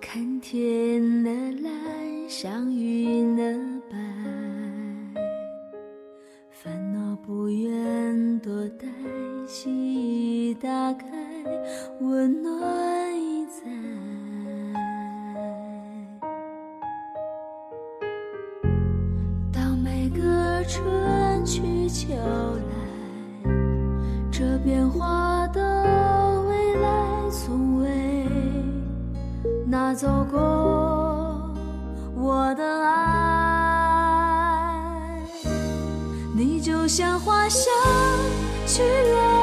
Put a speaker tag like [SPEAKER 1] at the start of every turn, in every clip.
[SPEAKER 1] 看天的蓝像云的打开，温暖已在。当每个春去秋来，这变化的未来从未。拿走过我的爱，你就像花香去了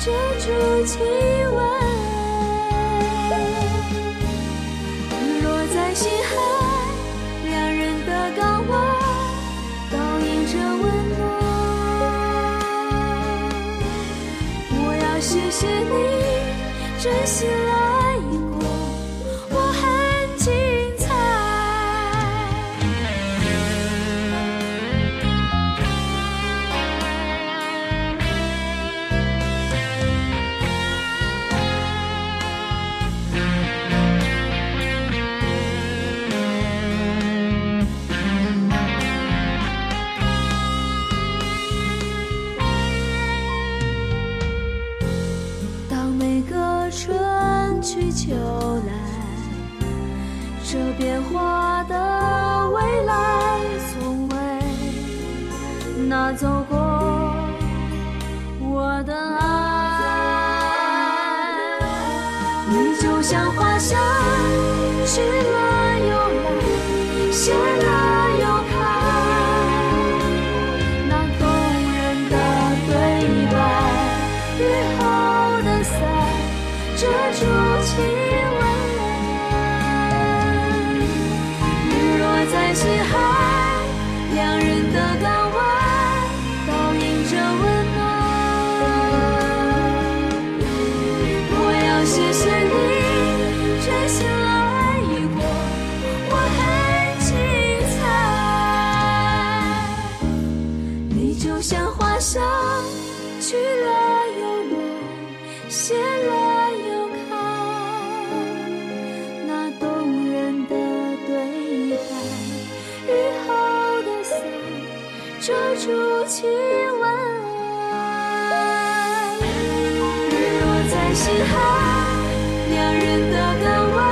[SPEAKER 1] 遮住气温，落在心海，两人的港湾。倒映着温暖，我要谢谢你真心来去秋来，这变化的未来从未拿走过我的爱。你就像花香去了又来，谢了又开。那动人的对白，雨后的伞遮住气温，日落在心海，两人的港湾倒映着温暖。我要谢谢你真心来过，我很精彩。你就像花香去了又来，谢了气温日落在星海两人的港湾